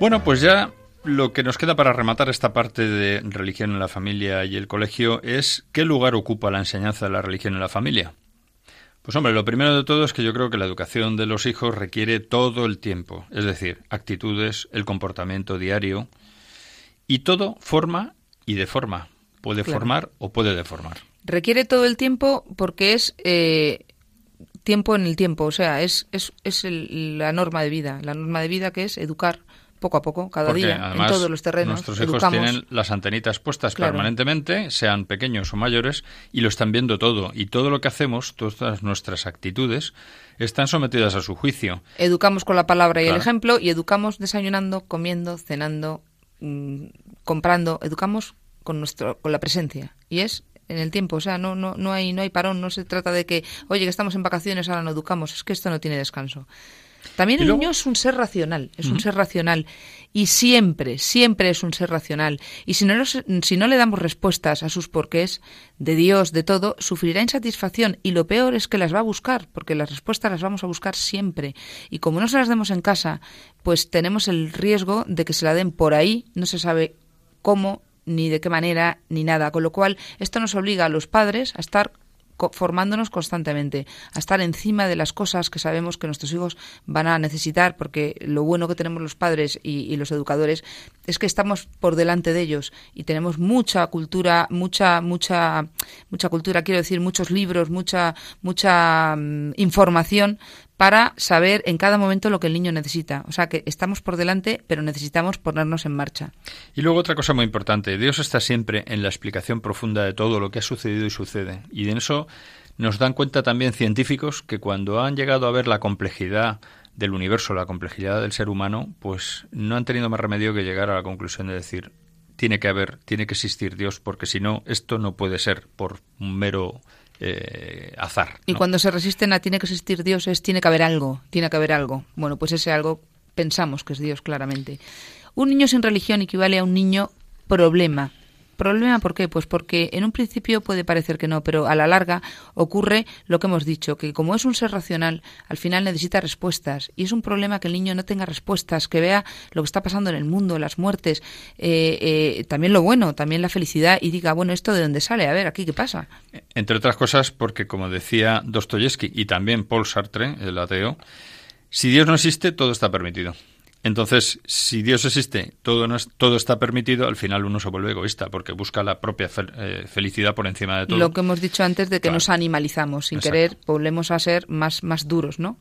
Bueno, pues ya lo que nos queda para rematar esta parte de religión en la familia y el colegio es qué lugar ocupa la enseñanza de la religión en la familia. Pues hombre, lo primero de todo es que yo creo que la educación de los hijos requiere todo el tiempo, es decir, actitudes, el comportamiento diario, y todo forma y deforma. Puede formar o puede deformar.
Requiere todo el tiempo porque es eh, tiempo en el tiempo, o sea, es, es, es la norma de vida, la norma de vida que es educar poco a poco, cada día, en todos los terrenos.
Nuestros hijos tienen las antenitas puestas permanentemente, sean pequeños o mayores, y lo están viendo todo. Y todo lo que hacemos, todas nuestras actitudes, están sometidas a su juicio.
Educamos con la palabra y el ejemplo, y educamos desayunando, comiendo, cenando, mm, comprando. Educamos con, nuestro, con la presencia. Y es en el tiempo, o sea, no, no, no, hay, no hay parón, no se trata de que, oye, que estamos en vacaciones, ahora no educamos, es que esto no tiene descanso. También el niño es un ser racional, es un ser racional. Y siempre, siempre es un ser racional. Y si no, si no le damos respuestas a sus porqués, de Dios, de todo, sufrirá insatisfacción. Y lo peor es que las va a buscar, porque las respuestas las vamos a buscar siempre. Y como no se las demos en casa, pues tenemos el riesgo de que se la den por ahí, no se sabe cómo, ni de qué manera, ni nada. Con lo cual, esto nos obliga a los padres a estar formándonos constantemente, a estar encima de las cosas que sabemos que nuestros hijos van a necesitar, porque lo bueno que tenemos los padres y, los educadores es que estamos por delante de ellos y tenemos mucha cultura, mucha, mucha, mucha cultura, quiero decir, muchos libros, mucha, mucha mm, información para saber en cada momento lo que el niño necesita. O sea que estamos por delante, pero necesitamos ponernos en marcha.
Y luego otra cosa muy importante, Dios está siempre en la explicación profunda de todo lo que ha sucedido y sucede. Y en eso nos dan cuenta también científicos que cuando han llegado a ver la complejidad del universo, la complejidad del ser humano, pues no han tenido más remedio que llegar a la conclusión de decir tiene que haber, tiene que existir Dios, porque si no, esto no puede ser por un mero eh, azar.
Y cuando se resisten a tiene que existir Dios es tiene que haber algo, tiene que haber algo. Bueno, pues ese algo pensamos que es Dios claramente. Un niño sin religión equivale a un niño problema, ¿Problema por qué? Pues porque en un principio puede parecer que no, pero a la larga ocurre lo que hemos dicho, que como es un ser racional, al final necesita respuestas. Y es un problema que el niño no tenga respuestas, que vea lo que está pasando en el mundo, las muertes, eh, eh, también lo bueno, también la felicidad, y diga, bueno, ¿esto de dónde sale? A ver, aquí qué pasa.
Entre otras cosas, porque como decía Dostoyevsky y también Paul Sartre, el ateo, si Dios no existe, todo está permitido. Entonces, si Dios existe, todo, no es, todo está permitido, al final uno se vuelve egoísta porque busca la propia eh, felicidad por encima de todo.
Lo que hemos dicho antes de que nos animalizamos, sin querer volvemos a ser más, más duros, ¿no?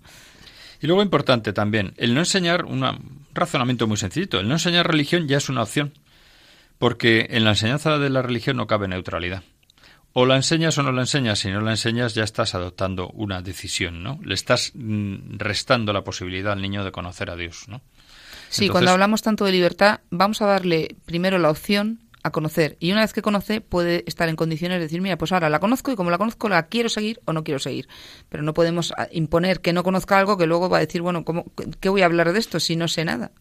Y luego importante también, el no enseñar un razonamiento muy sencillito, el no enseñar religión ya es una opción, porque en la enseñanza de la religión no cabe neutralidad. O la enseñas o no la enseñas, si no la enseñas ya estás adoptando una decisión, ¿no? Le estás mm, restando la posibilidad al niño de conocer a Dios, ¿no?
Sí, cuando hablamos tanto de libertad, vamos a darle primero la opción a conocer. Y una vez que conoce, puede estar en condiciones de decir, mira, pues ahora la conozco y como la conozco, la quiero seguir o no quiero seguir. Pero no podemos ah, imponer que no conozca algo que luego va a decir, bueno, ¿cómo, ¿qué voy a hablar de esto si no sé nada?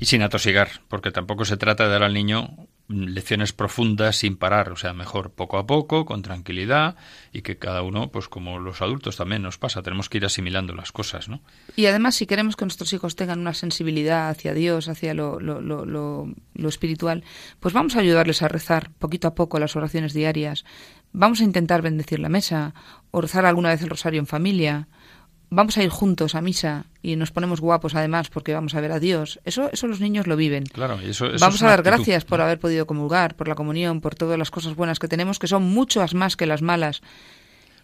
Y sin atosigar, porque tampoco se trata de dar al niño lecciones profundas sin parar, o sea, mejor poco a poco, con tranquilidad y que cada uno, pues como los adultos también nos pasa, tenemos que ir asimilando las cosas, ¿no?
Y además, si queremos que nuestros hijos tengan una sensibilidad hacia Dios, hacia lo, lo, lo, lo espiritual, pues vamos a ayudarles a rezar poquito a poco las oraciones diarias, vamos a intentar bendecir la mesa o rezar alguna vez el rosario en familia, vamos a ir juntos a misa y nos ponemos guapos además porque vamos a ver a Dios. Eso, eso los niños lo viven.
Claro, eso,
vamos a dar gracias por haber podido comulgar, por la comunión, por todas las cosas buenas que tenemos, que son muchas más que las malas.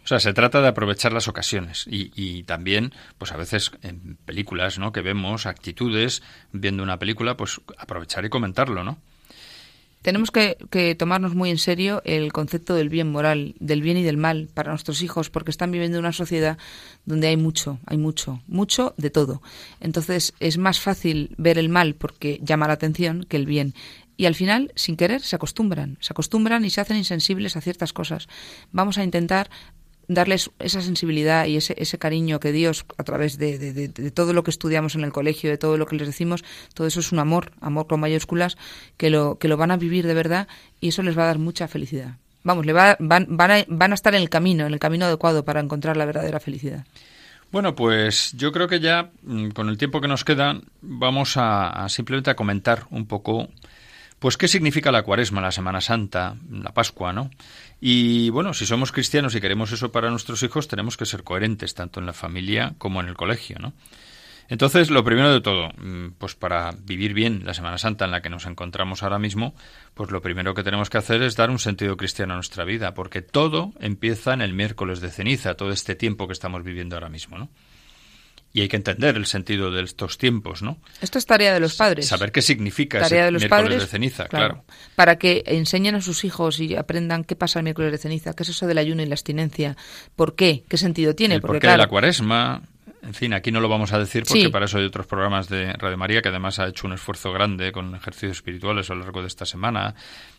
O sea, se trata de aprovechar las ocasiones y, y, también, pues a veces en películas, ¿no? Que vemos actitudes viendo una película, pues aprovechar y comentarlo, ¿no?
Tenemos que, tomarnos muy en serio el concepto del bien moral, del bien y del mal para nuestros hijos, porque están viviendo en una sociedad donde hay mucho, hay mucho, mucho de todo. Entonces es más fácil ver el mal porque llama la atención que el bien. Y al final, sin querer, se acostumbran, se acostumbran y se hacen insensibles a ciertas cosas. Vamos a intentar darles esa sensibilidad y ese, ese cariño que Dios, a través de, de, todo lo que estudiamos en el colegio, de todo lo que les decimos, todo eso es un amor, amor con mayúsculas, que lo, que lo van a vivir de verdad y eso les va a dar mucha felicidad. Vamos, le va, van, van, a, van a estar en el camino, en el camino adecuado para encontrar la verdadera felicidad.
Bueno, pues yo creo que ya mm, con el tiempo que nos queda vamos a, simplemente a comentar un poco pues qué significa la Cuaresma, la Semana Santa, la Pascua, ¿no? Y bueno, si somos cristianos y queremos eso para nuestros hijos, tenemos que ser coherentes tanto en la familia como en el colegio, ¿no? Entonces, lo primero de todo, mm, pues para vivir bien la Semana Santa en la que nos encontramos ahora mismo, pues lo primero que tenemos que hacer es dar un sentido cristiano a nuestra vida, porque todo empieza en el miércoles de ceniza, todo este tiempo que estamos viviendo ahora mismo, ¿no? Y hay que entender el sentido de estos tiempos, ¿no?
Esto es tarea de los padres.
Saber qué significa tarea de los miércoles padres, de ceniza, claro,
Para que enseñen a sus hijos y aprendan qué pasa el miércoles de ceniza, qué es eso del ayuno y la abstinencia, por qué, qué sentido tiene.
El
porque,
porqué de la cuaresma, en fin, aquí no lo vamos a decir porque para eso hay otros programas de Radio María que además ha hecho un esfuerzo grande con ejercicios espirituales a lo largo de esta semana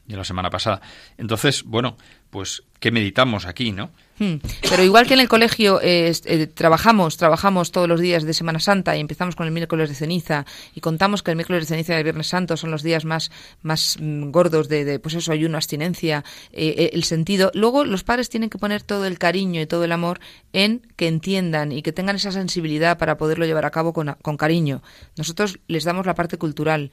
y la semana pasada. Entonces, bueno, pues, ¿qué meditamos aquí, no?
Hmm. Pero igual que en el colegio eh, eh, trabajamos, trabajamos todos los días de Semana Santa y empezamos con el miércoles de ceniza y contamos que el miércoles de ceniza y el Viernes Santo son los días más, más mm, gordos de, de, pues eso, ayuno, abstinencia, eh, el sentido. Luego los padres tienen que poner todo el cariño y todo el amor en que entiendan y que tengan esa sensibilidad para poderlo llevar a cabo con, con cariño. Nosotros les damos la parte cultural,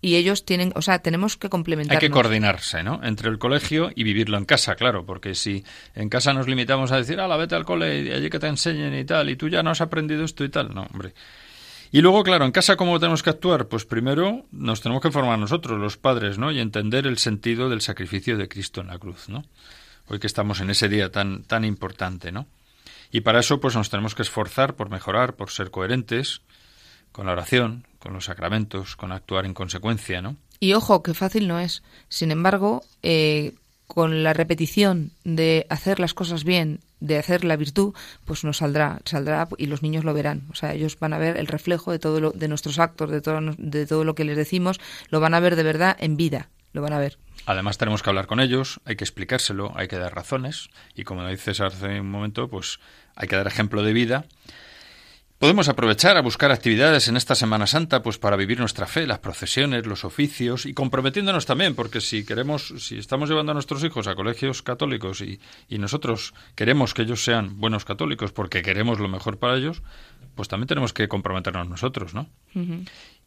y ellos tienen, o sea, tenemos que complementar.
Hay que coordinarse, ¿no? Entre el colegio y vivirlo en casa, claro, porque si en casa nos limitamos a decir, la vete al cole y allí que te enseñen y tal, y tú ya no has aprendido esto y tal, no, hombre. Y luego, claro, en casa, ¿cómo tenemos que actuar? Pues primero nos tenemos que formar nosotros, los padres, ¿no? Y entender el sentido del sacrificio de Cristo en la cruz, ¿no? Hoy que estamos en ese día tan, tan importante, ¿no? Y para eso, pues nos tenemos que esforzar por mejorar, por ser coherentes, con la oración, con los sacramentos, con actuar en consecuencia, ¿no?
Y ojo, que fácil no es. Sin embargo, eh, con la repetición de hacer las cosas bien, de hacer la virtud, pues nos saldrá, saldrá y los niños lo verán. O sea, ellos van a ver el reflejo de todo lo, de nuestros actos, de todo, de todo lo que les decimos, lo van a ver de verdad en vida, lo van a ver.
Además tenemos que hablar con ellos, hay que explicárselo, hay que dar razones y como dices hace un momento, pues hay que dar ejemplo de vida Podemos aprovechar a buscar actividades en esta Semana Santa pues para vivir nuestra fe, las procesiones, los oficios y comprometiéndonos también, porque si queremos, si estamos llevando a nuestros hijos a colegios católicos y, y nosotros queremos que ellos sean buenos católicos porque queremos lo mejor para ellos, pues también tenemos que comprometernos nosotros, ¿no?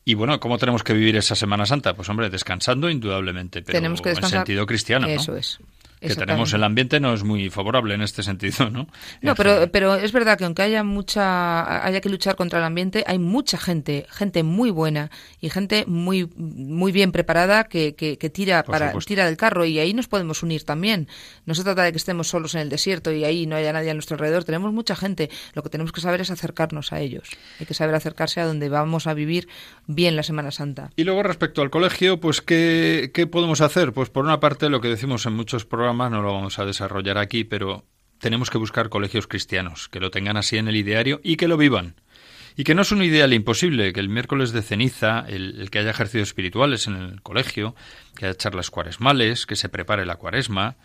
Y bueno, ¿cómo tenemos que vivir esa Semana Santa? Pues hombre, descansando indudablemente, pero
tenemos que
en sentido cristiano, ¿no?
Eso es
que tenemos el ambiente no es muy favorable en este sentido, ¿no?
No, pero, pero es verdad que aunque haya mucha, haya que luchar contra el ambiente, hay mucha gente, gente muy buena y gente muy, muy bien preparada que, que, tira para, tira del carro y ahí nos podemos unir también. No se trata de que estemos solos en el desierto y ahí no haya nadie a nuestro alrededor. Tenemos mucha gente. Lo que tenemos que saber es acercarnos a ellos. Hay que saber acercarse a donde vamos a vivir bien la Semana Santa.
Y luego respecto al colegio, pues ¿qué, qué podemos hacer? Pues por una parte lo que decimos en muchos programas no lo vamos a desarrollar aquí, pero tenemos que buscar colegios cristianos, que lo tengan así en el ideario y que lo vivan. Y que no es un ideal imposible, que el miércoles de ceniza, el, que haya ejercicios espirituales en el colegio, que haya charlas cuaresmales, que se prepare la cuaresma,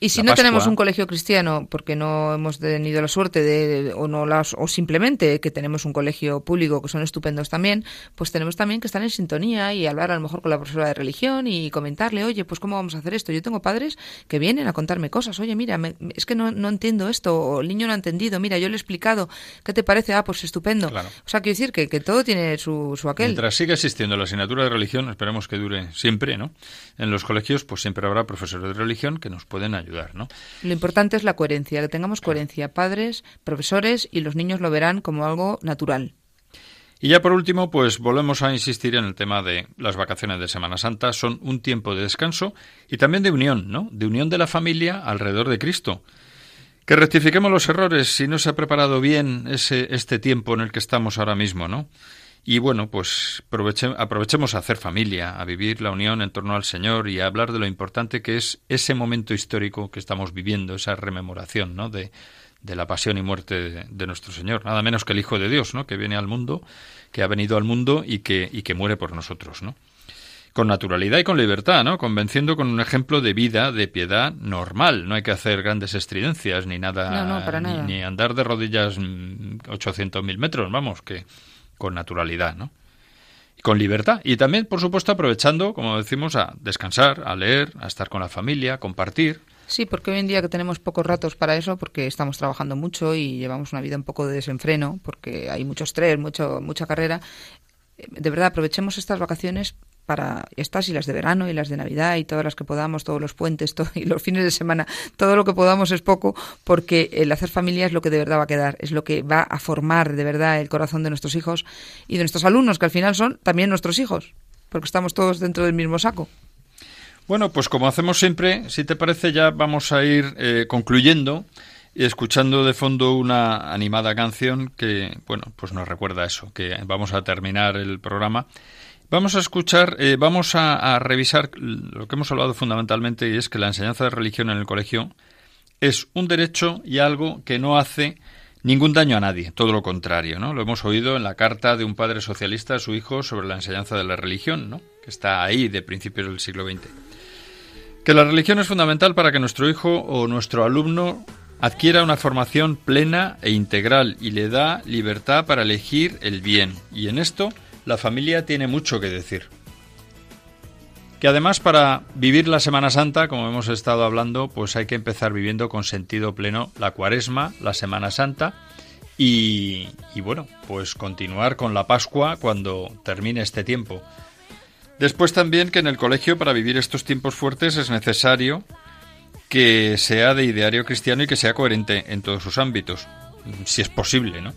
y si no tenemos un colegio cristiano, porque no hemos tenido la suerte de, o no las, o simplemente que tenemos un colegio público que son estupendos también, pues tenemos también que estar en sintonía y hablar a lo mejor con la profesora de religión y comentarle, oye, pues cómo vamos a hacer esto. Yo tengo padres que vienen a contarme cosas, oye, mira, es que no, no, entiendo esto, o el niño no ha entendido, mira, yo le he explicado, ¿qué te parece? Ah, pues estupendo. O sea, quiero decir que, que todo tiene su, su aquel.
Mientras siga existiendo la asignatura de religión, esperemos que dure siempre, ¿no? En los colegios, pues siempre habrá profesores de religión que nos pueden ayudar.
Lo importante es la coherencia, que tengamos coherencia, padres, profesores, y los niños lo verán como algo natural.
Y ya por último, pues volvemos a insistir en el tema de las vacaciones de Semana Santa. Son un tiempo de descanso y también de unión, ¿no? De unión de la familia alrededor de Cristo. Que rectifiquemos los errores si no se ha preparado bien ese, este tiempo en el que estamos ahora mismo, ¿no? Y bueno, pues aprovechemos a hacer familia, a vivir la unión en torno al Señor y a hablar de lo importante que es ese momento histórico que estamos viviendo, esa rememoración ¿no? de, de la pasión y muerte de, nuestro Señor, nada menos que el Hijo de Dios, ¿no? que viene al mundo, que ha venido al mundo y que, y que muere por nosotros. ¿no? con naturalidad y con libertad, ¿no? Convenciendo con un ejemplo de vida, de piedad normal. No hay que hacer grandes estridencias ni nada, Ni, ni, andar de rodillas 800.000 mm, metros, vamos, que con naturalidad, ¿no? Con libertad. Y también, por supuesto, aprovechando, como decimos, a descansar, a leer, a estar con la familia, a compartir,
Sí, porque hoy en día que tenemos pocos ratos para eso, porque estamos trabajando mucho y llevamos una vida un poco de desenfreno, porque hay mucho estrés, mucho, mucha carrera, eh, de verdad aprovechemos estas vacaciones para estas y las de verano y las de Navidad y todas las que podamos, todos los puentes y los fines de semana, todo lo que podamos es poco, porque el hacer familia es lo que de verdad va a quedar, es lo que va a formar de verdad el corazón de nuestros hijos y de nuestros alumnos, que al final son también nuestros hijos, porque estamos todos dentro del mismo saco.
Bueno, pues como hacemos siempre, si te parece ya vamos a ir eh, concluyendo y escuchando de fondo una animada canción que, bueno, pues nos recuerda eso, que vamos a terminar el programa. Vamos a escuchar, eh, vamos a, revisar lo que hemos hablado fundamentalmente y es que la enseñanza de religión en el colegio es un derecho y algo que no hace ningún daño a nadie, todo lo contrario, ¿no? Lo hemos oído en la carta de un padre socialista a su hijo sobre la enseñanza de la religión, ¿no? Que está ahí de principios del siglo XX. Que la religión es fundamental para que nuestro hijo o nuestro alumno adquiera una formación plena e integral y le da libertad para elegir el bien. Y en esto la familia tiene mucho que decir. Que además para vivir la Semana Santa, como hemos estado hablando, pues hay que empezar viviendo con sentido pleno la Cuaresma, la Semana Santa y, y bueno, pues continuar con la Pascua cuando termine este tiempo. Después también que en el colegio para vivir estos tiempos fuertes es necesario que sea de ideario cristiano y que sea coherente en todos sus ámbitos, si es posible, ¿no?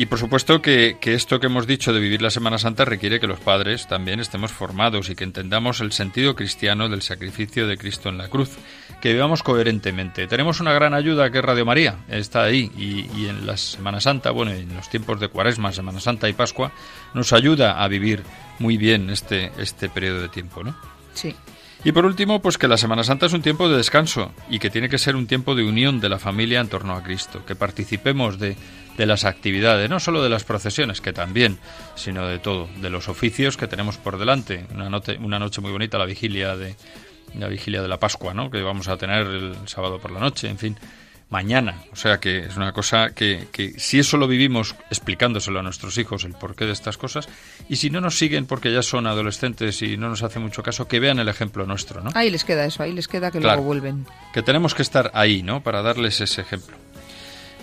Y por supuesto que, esto que hemos dicho de vivir la Semana Santa requiere que los padres también estemos formados y que entendamos el sentido cristiano del sacrificio de Cristo en la cruz, que vivamos coherentemente. Tenemos una gran ayuda que es Radio María, está ahí y, y en la Semana Santa, bueno, en los tiempos de Cuaresma, Semana Santa y Pascua, nos ayuda a vivir muy bien este, este periodo de tiempo, ¿no?
Sí.
Y por último, pues que la Semana Santa es un tiempo de descanso y que tiene que ser un tiempo de unión de la familia en torno a Cristo, que participemos de, de las actividades, no solo de las procesiones, que también, sino de todo, de los oficios que tenemos por delante. Una noche, una noche muy bonita, la vigilia de la vigilia de la Pascua, ¿no? que vamos a tener el sábado por la noche, en fin mañana. O sea que es una cosa que, que, si eso lo vivimos explicándoselo a nuestros hijos el porqué de estas cosas, y si no nos siguen porque ya son adolescentes y no nos hace mucho caso, que vean el ejemplo nuestro, ¿no?
Ahí les queda eso, ahí les queda que luego vuelven.
Que tenemos que estar ahí, ¿no? Para darles ese ejemplo.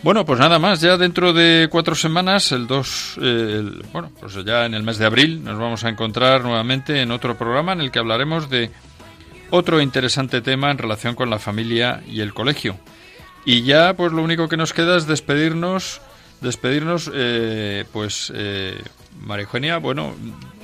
Bueno, pues nada más, ya dentro de cuatro semanas, el 2, eh, bueno, pues ya en el mes de abril nos vamos a encontrar nuevamente en otro programa en el que hablaremos de otro interesante tema en relación con la familia y el colegio. Y ya, pues lo único que nos queda es despedirnos, despedirnos, eh, pues, eh, María Eugenia, bueno,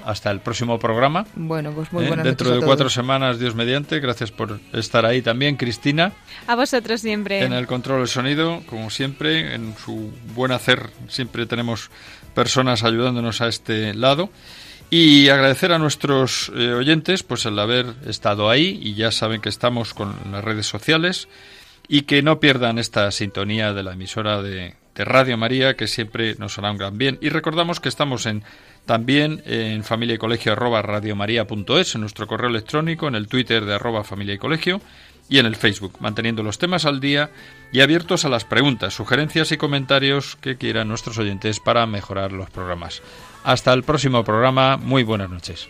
hasta el próximo programa.
Bueno, pues muy
¿Eh?
buenas
Dentro de cuatro semanas, Dios mediante. Gracias por estar ahí también, Cristina.
A vosotros siempre.
En el control del sonido, como siempre, en su buen hacer, siempre tenemos personas ayudándonos a este lado. Y agradecer a nuestros eh, oyentes pues el haber estado ahí y ya saben que estamos con las redes sociales y que no pierdan esta sintonía de la emisora de, Radio María, que siempre nos hará un gran bien. Y recordamos que estamos en también en familia y colegio arroba en nuestro correo electrónico, en el Twitter de arroba familia y colegio y en el Facebook, manteniendo los temas al día y abiertos a las preguntas, sugerencias y comentarios que quieran nuestros oyentes para mejorar los programas. Hasta el próximo programa, muy buenas noches.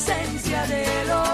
esencia de lo